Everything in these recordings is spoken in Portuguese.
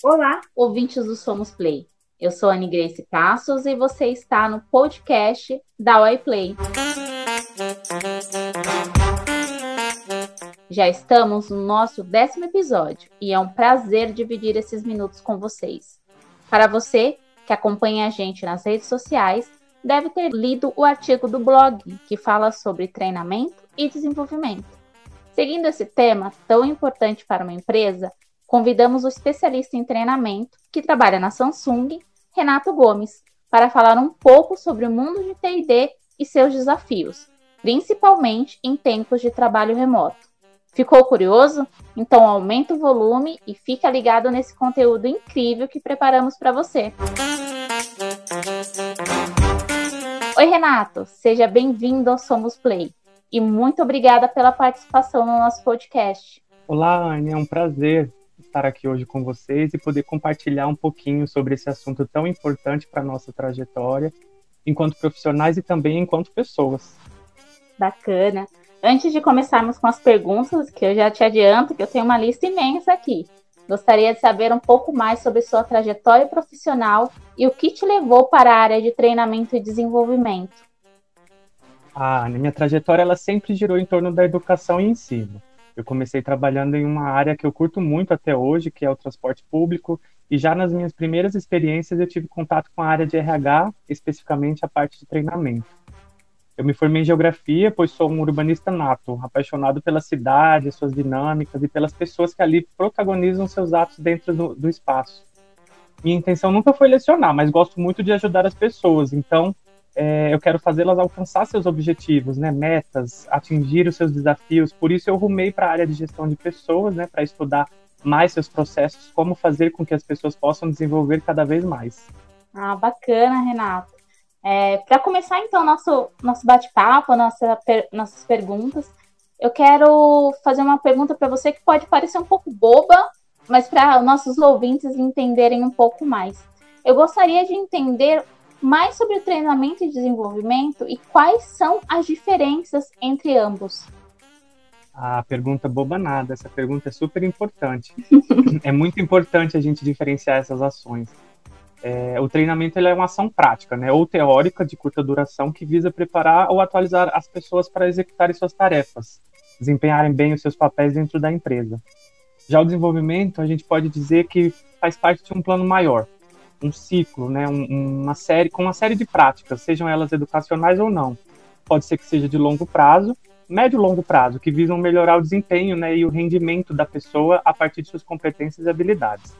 Olá, ouvintes do Somos Play. Eu sou Anne Grace Passos e você está no podcast da Oi Play. Já estamos no nosso décimo episódio e é um prazer dividir esses minutos com vocês. Para você que acompanha a gente nas redes sociais, deve ter lido o artigo do blog que fala sobre treinamento e desenvolvimento. Seguindo esse tema tão importante para uma empresa, convidamos o especialista em treinamento que trabalha na Samsung, Renato Gomes, para falar um pouco sobre o mundo de TD e seus desafios, principalmente em tempos de trabalho remoto. Ficou curioso? Então aumenta o volume e fica ligado nesse conteúdo incrível que preparamos para você. Oi, Renato, seja bem-vindo ao Somos Play e muito obrigada pela participação no nosso podcast. Olá, Anne, é um prazer estar aqui hoje com vocês e poder compartilhar um pouquinho sobre esse assunto tão importante para a nossa trajetória, enquanto profissionais e também enquanto pessoas. Bacana. Antes de começarmos com as perguntas, que eu já te adianto que eu tenho uma lista imensa aqui. Gostaria de saber um pouco mais sobre sua trajetória profissional e o que te levou para a área de treinamento e desenvolvimento. Ah, minha trajetória ela sempre girou em torno da educação e ensino. Eu comecei trabalhando em uma área que eu curto muito até hoje, que é o transporte público, e já nas minhas primeiras experiências eu tive contato com a área de RH, especificamente a parte de treinamento. Eu me formei em geografia, pois sou um urbanista nato, apaixonado pela cidade, suas dinâmicas e pelas pessoas que ali protagonizam seus atos dentro do, do espaço. Minha intenção nunca foi lecionar, mas gosto muito de ajudar as pessoas, então é, eu quero fazê-las alcançar seus objetivos, né, metas, atingir os seus desafios. Por isso eu rumei para a área de gestão de pessoas, né, para estudar mais seus processos, como fazer com que as pessoas possam desenvolver cada vez mais. Ah, bacana, Renato. É, Para começar, então, nosso, nosso bate-papo, nossa, per, nossas perguntas, eu quero fazer uma pergunta para você que pode parecer um pouco boba, mas para nossos ouvintes entenderem um pouco mais. Eu gostaria de entender mais sobre o treinamento e desenvolvimento e quais são as diferenças entre ambos. A pergunta boba nada, essa pergunta é super importante. é muito importante a gente diferenciar essas ações. É, o treinamento é uma ação prática, né, ou teórica de curta duração que visa preparar ou atualizar as pessoas para executarem suas tarefas, desempenharem bem os seus papéis dentro da empresa. Já o desenvolvimento, a gente pode dizer que faz parte de um plano maior, um ciclo, né, um, uma série com uma série de práticas, sejam elas educacionais ou não. Pode ser que seja de longo prazo, médio e longo prazo, que visam melhorar o desempenho né, e o rendimento da pessoa a partir de suas competências e habilidades.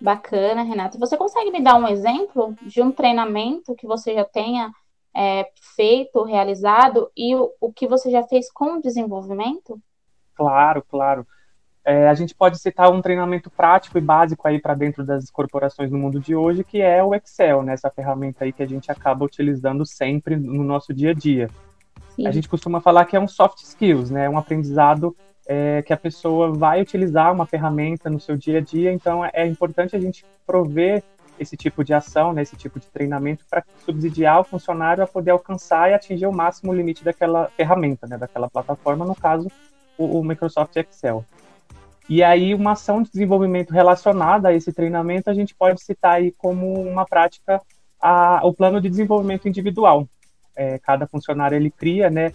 Bacana, Renata. Você consegue me dar um exemplo de um treinamento que você já tenha é, feito, realizado e o, o, que você já fez com o desenvolvimento? Claro, claro. É, a gente pode citar um treinamento prático e básico aí para dentro das corporações no mundo de hoje, que é o Excel, né? Essa ferramenta aí que a gente acaba utilizando sempre no nosso dia a dia. Sim. A gente costuma falar que é um soft skills, né? Um aprendizado é, que a pessoa vai utilizar uma ferramenta no seu dia a dia, então é, é importante a gente prover esse tipo de ação, né, esse tipo de treinamento para subsidiar o funcionário a poder alcançar e atingir o máximo limite daquela ferramenta, né, daquela plataforma, no caso, o, o Microsoft Excel. E aí, uma ação de desenvolvimento relacionada a esse treinamento, a gente pode citar aí como uma prática a, o plano de desenvolvimento individual. É, cada funcionário ele cria, né,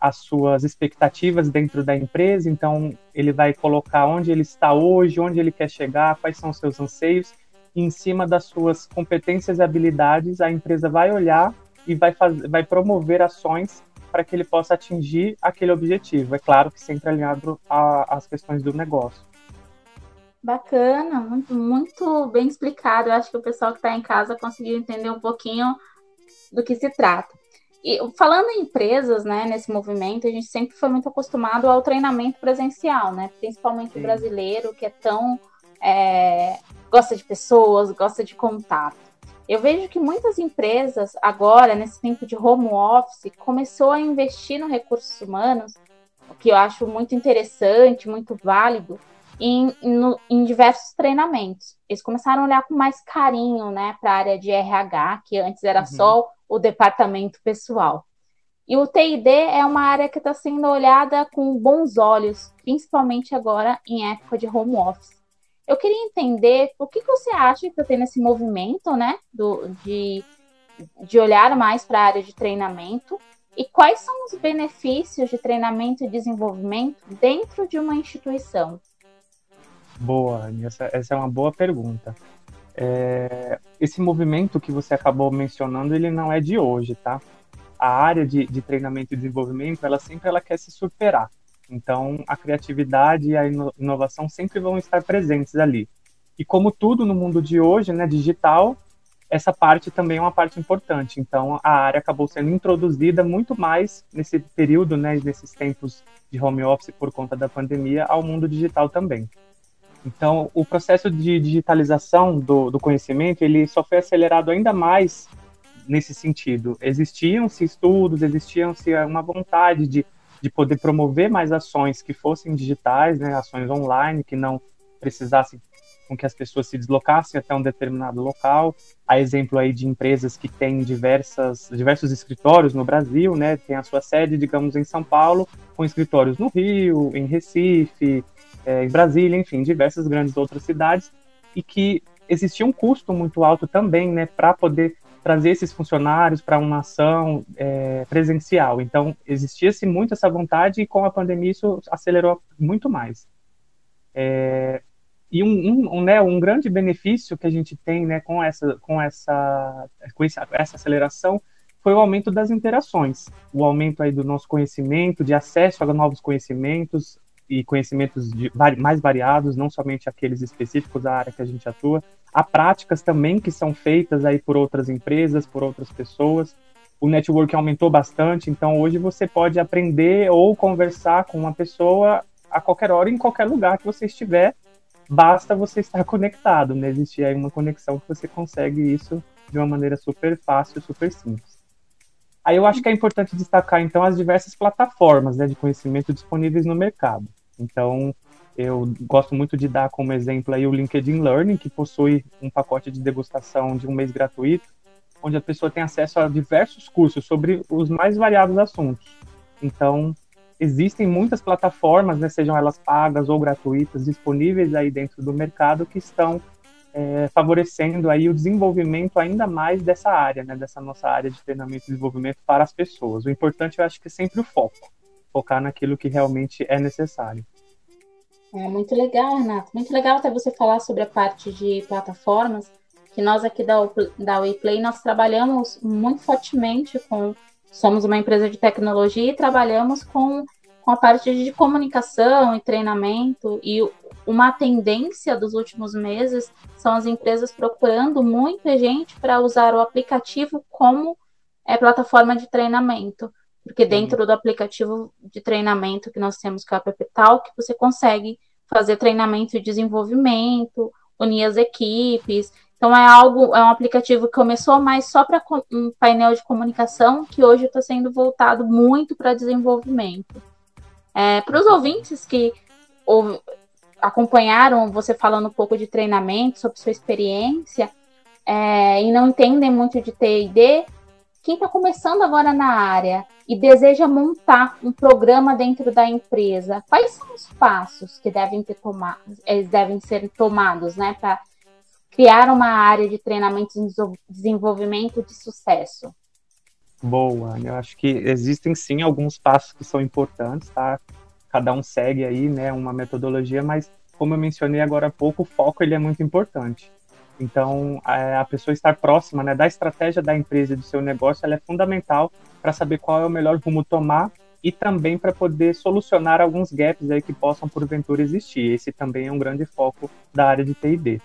as suas expectativas dentro da empresa, então ele vai colocar onde ele está hoje, onde ele quer chegar, quais são os seus anseios, e em cima das suas competências e habilidades, a empresa vai olhar e vai, fazer, vai promover ações para que ele possa atingir aquele objetivo. É claro que sempre alinhado às questões do negócio. Bacana, muito, muito bem explicado. Eu acho que o pessoal que está em casa conseguiu entender um pouquinho do que se trata. E falando em empresas, né, nesse movimento, a gente sempre foi muito acostumado ao treinamento presencial, né? Principalmente Sim. o brasileiro, que é tão. É, gosta de pessoas, gosta de contato. Eu vejo que muitas empresas, agora, nesse tempo de home office, começou a investir no recursos humanos, o que eu acho muito interessante, muito válido, em, em, em diversos treinamentos. Eles começaram a olhar com mais carinho né, para a área de RH, que antes era uhum. só o departamento pessoal. E o TID é uma área que está sendo olhada com bons olhos, principalmente agora em época de home office. Eu queria entender o que, você acha que está tendo esse movimento, né, do, de, de olhar mais para a área de treinamento e quais são os benefícios de treinamento e desenvolvimento dentro de uma instituição? Boa, essa, essa é uma boa pergunta. É, esse movimento que você acabou mencionando, ele não é de hoje, tá? A área de, de treinamento e desenvolvimento, ela sempre ela quer se superar. Então, a criatividade e a inovação sempre vão estar presentes ali. E como tudo no mundo de hoje, né, digital, essa parte também é uma parte importante. Então, a área acabou sendo introduzida muito mais nesse período, né, nesses tempos de home office por conta da pandemia, ao mundo digital também. Então, o processo de digitalização do, do conhecimento, ele só foi acelerado ainda mais nesse sentido. Existiam-se estudos, existiam-se uma vontade de de poder promover mais ações que fossem digitais, né, ações online, que não precisassem com que as pessoas se deslocassem até um determinado local. Há exemplo aí de empresas que têm diversas, diversos escritórios no Brasil, né, tem a sua sede, digamos, em São Paulo, com escritórios no Rio, em Recife, é, em Brasília, enfim, diversas grandes outras cidades, e que existia um custo muito alto também, né, para poder trazer esses funcionários para uma ação é, presencial. Então, existia-se muito essa vontade e com a pandemia isso acelerou muito mais. É, e um, um, um, né, um grande benefício que a gente tem né, com, essa, com, essa, com essa aceleração foi o aumento das interações, o aumento aí do nosso conhecimento, de acesso a novos conhecimentos e conhecimentos de, mais variados, não somente aqueles específicos da área que a gente atua, Há práticas também que são feitas aí por outras empresas, por outras pessoas. O network aumentou bastante, então hoje você pode aprender ou conversar com uma pessoa a qualquer hora, em qualquer lugar que você estiver, basta você estar conectado, né? Existe aí uma conexão que você consegue isso de uma maneira super fácil, super simples. Aí eu acho que é importante destacar, então, as diversas plataformas né, de conhecimento disponíveis no mercado. Então, eu gosto muito de dar como exemplo aí o LinkedIn Learning, que possui um pacote de degustação de um mês gratuito, onde a pessoa tem acesso a diversos cursos sobre os mais variados assuntos. Então, existem muitas plataformas, né, sejam elas pagas ou gratuitas, disponíveis aí dentro do mercado que estão é, favorecendo aí o desenvolvimento ainda mais dessa área, né, dessa nossa área de treinamento e desenvolvimento para as pessoas. O importante, eu acho que é sempre o foco, focar naquilo que realmente é necessário. É muito legal, Renato. Muito legal até você falar sobre a parte de plataformas, que nós aqui da, da WePlay, nós trabalhamos muito fortemente com... Somos uma empresa de tecnologia e trabalhamos com, com a parte de comunicação e treinamento. E uma tendência dos últimos meses são as empresas procurando muita gente para usar o aplicativo como é, plataforma de treinamento. Porque dentro do aplicativo de treinamento que nós temos, que é o App Talk, você consegue fazer treinamento e desenvolvimento, unir as equipes. Então é algo, é um aplicativo que começou mais só para um painel de comunicação, que hoje está sendo voltado muito para desenvolvimento. É, para os ouvintes que ou, acompanharam você falando um pouco de treinamento, sobre sua experiência, é, e não entendem muito de TD, quem está começando agora na área e deseja montar um programa dentro da empresa, quais são os passos que devem ter tomado, eles devem ser tomados, né, para criar uma área de treinamento e desenvolvimento de sucesso? Boa, eu acho que existem sim alguns passos que são importantes, tá? Cada um segue aí, né, uma metodologia, mas como eu mencionei agora há pouco, o foco ele é muito importante. Então, a, pessoa estar próxima né, da estratégia da empresa e do seu negócio ela é fundamental para saber qual é o melhor rumo tomar e também para poder solucionar alguns gaps aí que possam porventura existir. Esse também é um grande foco da área de T&D.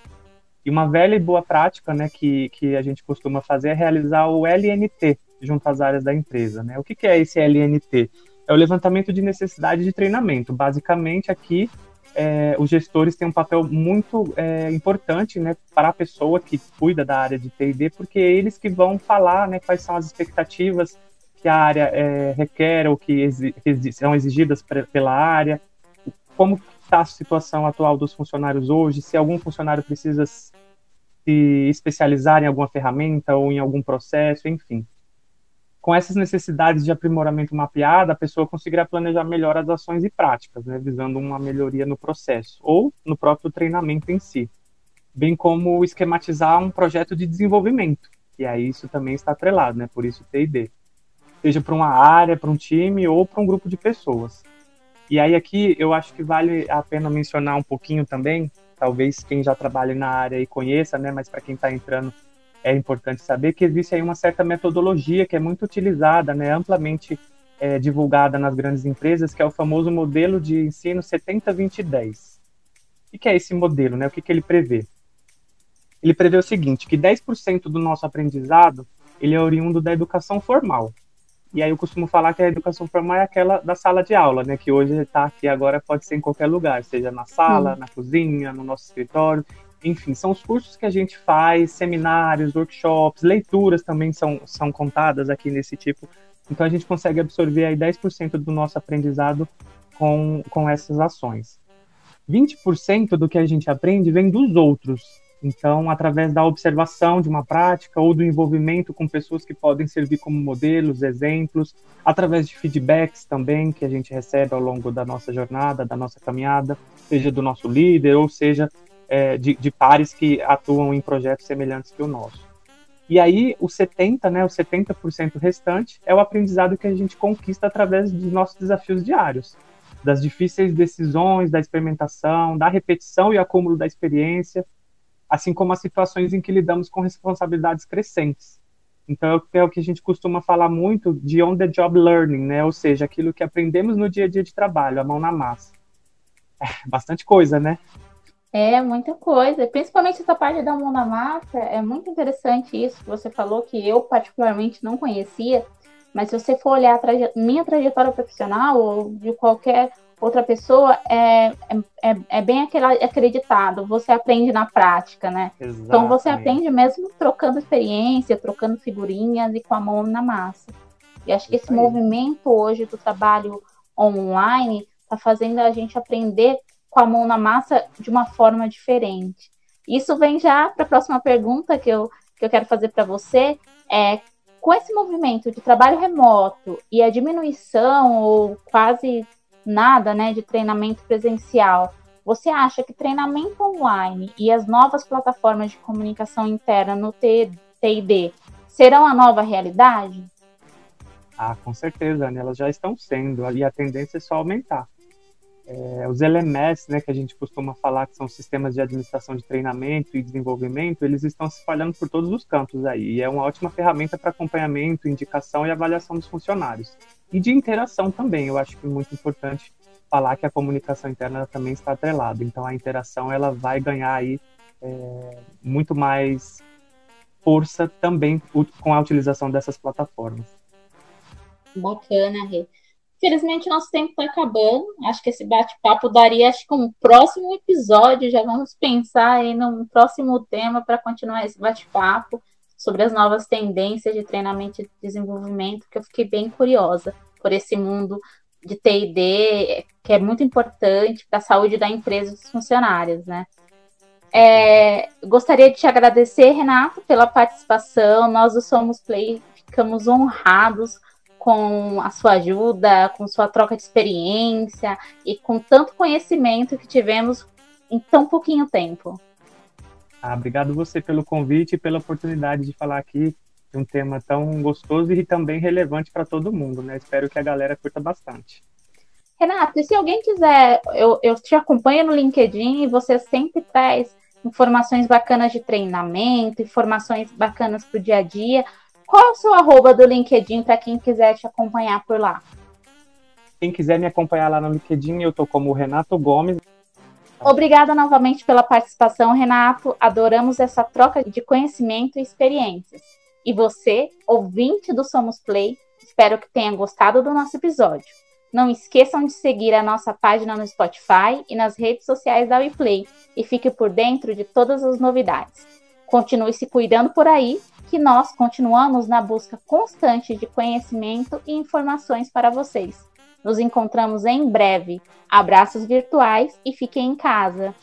E uma velha e boa prática né, que, que a gente costuma fazer é realizar o LNT junto às áreas da empresa. Né? O que, que é esse LNT? É o levantamento de necessidade de treinamento. Basicamente, aqui é, os gestores têm um papel muito é, importante né, para a pessoa que cuida da área de TD, porque é eles que vão falar né, quais são as expectativas que a área é, requer ou que exi são exigidas pela área, como está a situação atual dos funcionários hoje, se algum funcionário precisa se especializar em alguma ferramenta ou em algum processo, enfim. Com essas necessidades de aprimoramento mapeada, a pessoa conseguirá planejar melhor as ações e práticas, né, visando uma melhoria no processo ou no próprio treinamento em si, bem como esquematizar um projeto de desenvolvimento, e aí isso também está atrelado, né, por isso T&D, seja para uma área, para um time ou para um grupo de pessoas. E aí aqui eu acho que vale a pena mencionar um pouquinho também, talvez quem já trabalha na área e conheça, né, mas para quem está entrando é importante saber que existe aí uma certa metodologia que é muito utilizada, né, amplamente é, divulgada nas grandes empresas, que é o famoso modelo de ensino 70-20-10. O que é esse modelo? Né? O que, que ele prevê? Ele prevê o seguinte, que 10% do nosso aprendizado ele é oriundo da educação formal. E aí eu costumo falar que a educação formal é aquela da sala de aula, né? Que hoje está aqui agora pode ser em qualquer lugar, seja na sala, hum. na cozinha, no nosso escritório enfim, são os cursos que a gente faz, seminários, workshops, leituras também são, são contadas aqui nesse tipo. Então a gente consegue absorver aí 10% do nosso aprendizado com, com essas ações. 20% do que a gente aprende vem dos outros. Então, através da observação de uma prática ou do envolvimento com pessoas que podem servir como modelos, exemplos, através de feedbacks também que a gente recebe ao longo da nossa jornada, da nossa caminhada, seja do nosso líder ou seja é, de, de, pares que atuam em projetos semelhantes que o nosso. E aí, o 70%, né, o 70% restante é o aprendizado que a gente conquista através dos nossos desafios diários, das difíceis decisões, da experimentação, da repetição e acúmulo da experiência, assim como as situações em que lidamos com responsabilidades crescentes. Então, é o que a gente costuma falar muito de on-the-job learning, né? ou seja, aquilo que aprendemos no dia a dia de trabalho, a mão na massa. É, bastante coisa, né? É muita coisa, principalmente essa parte da mão na massa, é muito interessante isso que você falou, que eu particularmente não conhecia, mas se você for olhar a traje minha trajetória profissional ou de qualquer outra pessoa, é, é, é bem aquele acreditado, você aprende na prática, né? Exatamente. Então você aprende mesmo trocando experiência, trocando figurinhas e com a mão na massa. E acho que esse movimento hoje do trabalho online está fazendo a gente aprender com a mão na massa de uma forma diferente. Isso vem já para a próxima pergunta que eu, que eu quero fazer para você. É, com esse movimento de trabalho remoto e a diminuição ou quase nada né, de treinamento presencial, você acha que treinamento online e as novas plataformas de comunicação interna no TID serão a nova realidade? Ah, com certeza, né? elas já estão sendo, e a tendência é só aumentar. É, os LMS, né, que a gente costuma falar que são sistemas de administração de treinamento e desenvolvimento, eles estão se espalhando por todos os campos aí. E é uma ótima ferramenta para acompanhamento, indicação e avaliação dos funcionários. E de interação também. Eu acho que é muito importante falar que a comunicação interna também está atrelada. Então a interação ela vai ganhar aí é, muito mais força também com a utilização dessas plataformas. Bacana, Rê. Infelizmente, nosso tempo está acabando. Acho que esse bate-papo daria acho que um próximo episódio. Já vamos pensar em um próximo tema para continuar esse bate-papo sobre as novas tendências de treinamento e desenvolvimento, que eu fiquei bem curiosa por esse mundo de TD, que é muito importante para a saúde da empresa e dos funcionários, né? É, gostaria de te agradecer, Renato, pela participação. Nós do Somos Play ficamos honrados com a sua ajuda, com sua troca de experiência e com tanto conhecimento que tivemos em tão pouquinho tempo. Ah, obrigado você pelo convite e pela oportunidade de falar aqui de um tema tão gostoso e também relevante para todo mundo, né? Espero que a galera curta bastante. Renato, e se alguém quiser, eu, eu te acompanho no LinkedIn e você sempre traz informações bacanas de treinamento, informações bacanas para o dia a dia. Qual é o seu arroba do LinkedIn para quem quiser te acompanhar por lá? Quem quiser me acompanhar lá no LinkedIn, eu tô como Renato Gomes. Obrigada novamente pela participação, Renato. Adoramos essa troca de conhecimento e experiências. E você, ouvinte do Somos Play, espero que tenha gostado do nosso episódio. Não esqueçam de seguir a nossa página no Spotify e nas redes sociais da WePlay e fique por dentro de todas as novidades. Continue se cuidando por aí que nós continuamos na busca constante de conhecimento e informações para vocês. Nos encontramos em breve. Abraços virtuais e fiquem em casa.